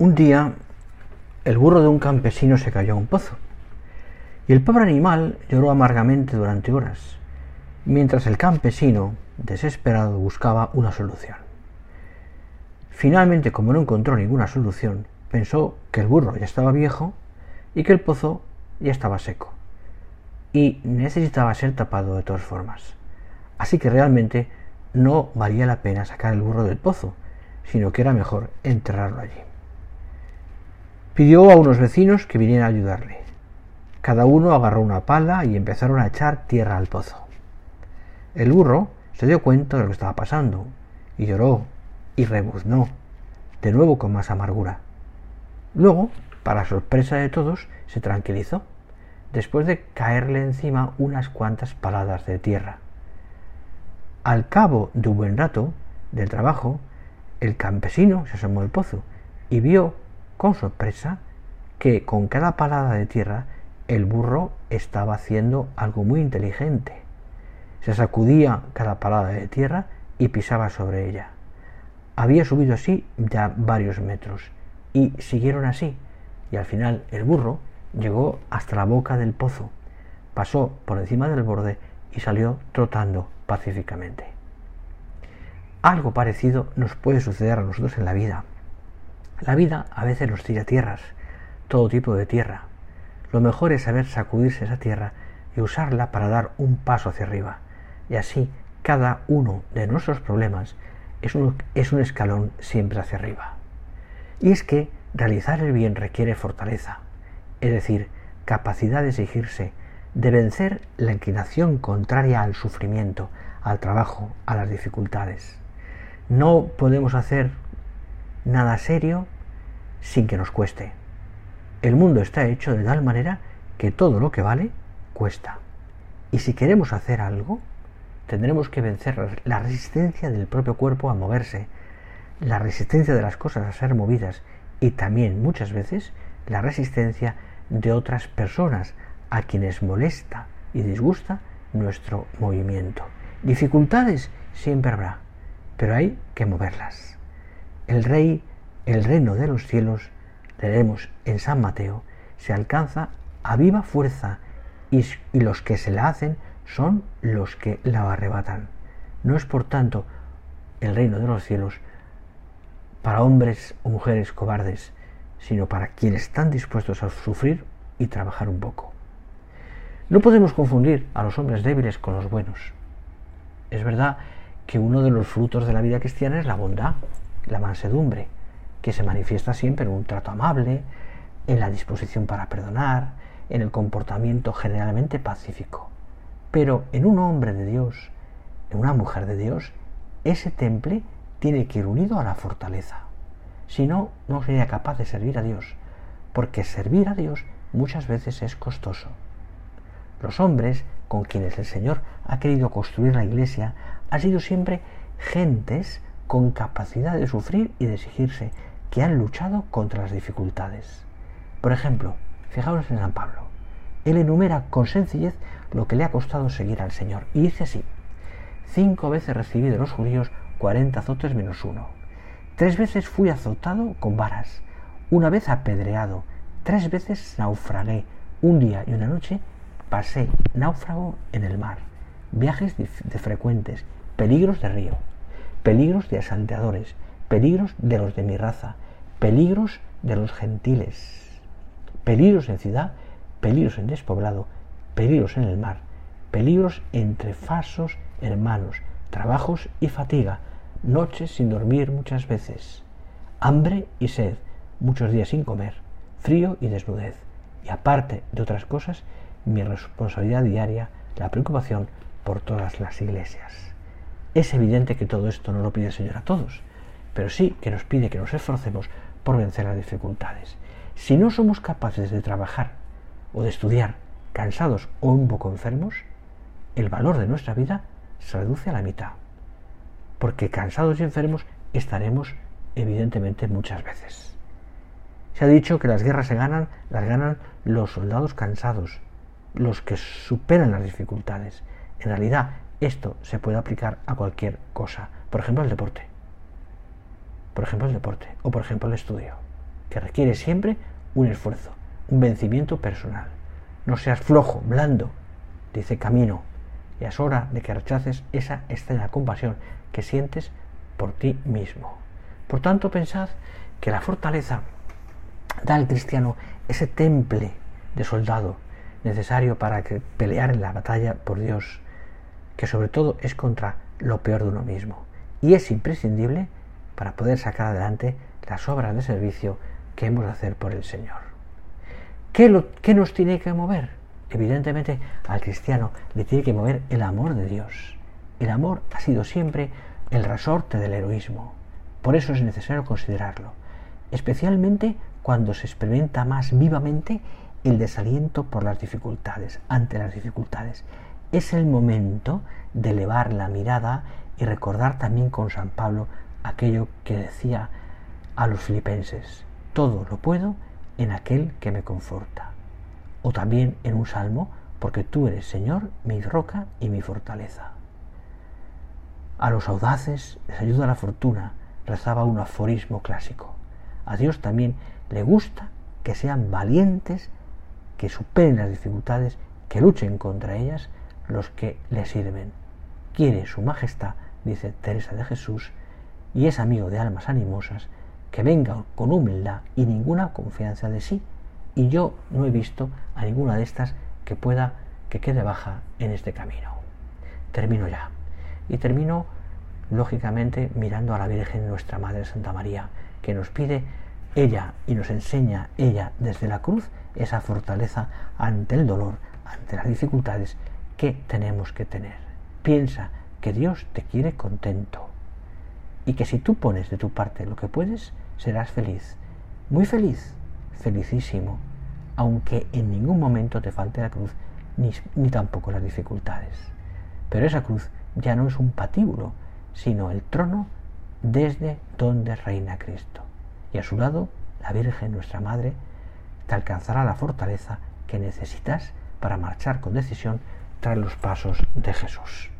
Un día el burro de un campesino se cayó a un pozo y el pobre animal lloró amargamente durante horas, mientras el campesino, desesperado, buscaba una solución. Finalmente, como no encontró ninguna solución, pensó que el burro ya estaba viejo y que el pozo ya estaba seco y necesitaba ser tapado de todas formas. Así que realmente no valía la pena sacar el burro del pozo, sino que era mejor enterrarlo allí. Pidió a unos vecinos que vinieran a ayudarle. Cada uno agarró una pala y empezaron a echar tierra al pozo. El burro se dio cuenta de lo que estaba pasando y lloró y rebuznó, de nuevo con más amargura. Luego, para sorpresa de todos, se tranquilizó, después de caerle encima unas cuantas paladas de tierra. Al cabo de un buen rato del trabajo, el campesino se asomó al pozo y vio con sorpresa que con cada palada de tierra el burro estaba haciendo algo muy inteligente. Se sacudía cada palada de tierra y pisaba sobre ella. Había subido así ya varios metros y siguieron así y al final el burro llegó hasta la boca del pozo, pasó por encima del borde y salió trotando pacíficamente. Algo parecido nos puede suceder a nosotros en la vida. La vida a veces nos tira tierras, todo tipo de tierra. Lo mejor es saber sacudirse esa tierra y usarla para dar un paso hacia arriba. Y así cada uno de nuestros problemas es un, es un escalón siempre hacia arriba. Y es que realizar el bien requiere fortaleza, es decir, capacidad de exigirse, de vencer la inclinación contraria al sufrimiento, al trabajo, a las dificultades. No podemos hacer nada serio sin que nos cueste. El mundo está hecho de tal manera que todo lo que vale cuesta. Y si queremos hacer algo, tendremos que vencer la resistencia del propio cuerpo a moverse, la resistencia de las cosas a ser movidas y también muchas veces la resistencia de otras personas a quienes molesta y disgusta nuestro movimiento. Dificultades siempre habrá, pero hay que moverlas. El rey, el reino de los cielos, leemos en San Mateo, se alcanza a viva fuerza y, y los que se la hacen son los que la arrebatan. No es por tanto el reino de los cielos para hombres o mujeres cobardes, sino para quienes están dispuestos a sufrir y trabajar un poco. No podemos confundir a los hombres débiles con los buenos. Es verdad que uno de los frutos de la vida cristiana es la bondad, la mansedumbre, que se manifiesta siempre en un trato amable, en la disposición para perdonar, en el comportamiento generalmente pacífico. Pero en un hombre de Dios, en una mujer de Dios, ese temple tiene que ir unido a la fortaleza. Si no, no sería capaz de servir a Dios, porque servir a Dios muchas veces es costoso. Los hombres con quienes el Señor ha querido construir la iglesia han sido siempre gentes con capacidad de sufrir y de exigirse, que han luchado contra las dificultades. Por ejemplo, fijaos en San Pablo. Él enumera con sencillez lo que le ha costado seguir al Señor. Y dice así, cinco veces recibí de los judíos cuarenta azotes menos uno. Tres veces fui azotado con varas, una vez apedreado, tres veces naufragué, un día y una noche pasé náufrago en el mar, viajes de, frecuentes, peligros de río, peligros de asalteadores, peligros de los de mi raza, peligros de los gentiles, peligros en ciudad, peligros en despoblado, peligros en el mar, peligros entre falsos hermanos, trabajos y fatiga, noches sin dormir muchas veces, hambre y sed, muchos días sin comer, frío y desnudez, y aparte de otras cosas, mi responsabilidad diaria, la preocupación por todas las iglesias. Es evidente que todo esto no lo pide el Señor a todos, pero sí que nos pide que nos esforcemos por vencer las dificultades. Si no somos capaces de trabajar o de estudiar cansados o un poco enfermos, el valor de nuestra vida se reduce a la mitad porque cansados y enfermos estaremos evidentemente muchas veces. Se ha dicho que las guerras se ganan, las ganan los soldados cansados, los que superan las dificultades. En realidad, esto se puede aplicar a cualquier cosa, por ejemplo, el deporte. Por ejemplo, el deporte o por ejemplo, el estudio. que requiere siempre un esfuerzo, un vencimiento personal. No seas flojo, blando, dice Camino, y es hora de que rechaces esa extraña compasión que sientes por ti mismo. Por tanto, pensad que la fortaleza da al cristiano ese temple de soldado necesario para que pelear en la batalla por Dios, que sobre todo es contra lo peor de uno mismo, y es imprescindible para poder sacar adelante las obras de servicio que hemos de hacer por el Señor. ¿Qué, ¿Qué, nos tiene que mover? Evidentemente al cristiano le tiene que mover el amor de Dios. El amor ha sido siempre el resorte del heroísmo. Por eso es necesario considerarlo, especialmente cuando se experimenta más vivamente el desaliento por las dificultades, ante las dificultades. Es el momento de elevar la mirada y recordar también con San Pablo aquello que decía a los filipenses, todo lo puedo en aquel que me conforta. O también en un salmo, porque tú eres Señor, mi roca y mi fortaleza. A los audaces les ayuda la fortuna, rezaba un aforismo clásico. A Dios también le gusta que sean valientes, que superen las dificultades, que luchen contra ellas los que le sirven. Quiere su majestad, dice Teresa de Jesús, y es amigo de almas animosas, que venga con humildad y ninguna confianza de sí. Y yo no he visto a ninguna de estas que pueda que quede baja en este camino. Termino ya. Y termino, lógicamente, mirando a la Virgen nuestra Madre Santa María, que nos pide ella y nos enseña ella desde la cruz esa fortaleza ante el dolor, ante las dificultades que tenemos que tener. Piensa que Dios te quiere contento y que si tú pones de tu parte lo que puedes, serás feliz, muy feliz, felicísimo, aunque en ningún momento te falte la cruz ni, ni tampoco las dificultades. Pero esa cruz ya no es un patíbulo, sino el trono desde donde reina Cristo. Y a su lado, la Virgen, nuestra Madre, te alcanzará la fortaleza que necesitas para marchar con decisión tras los pasos de Jesús.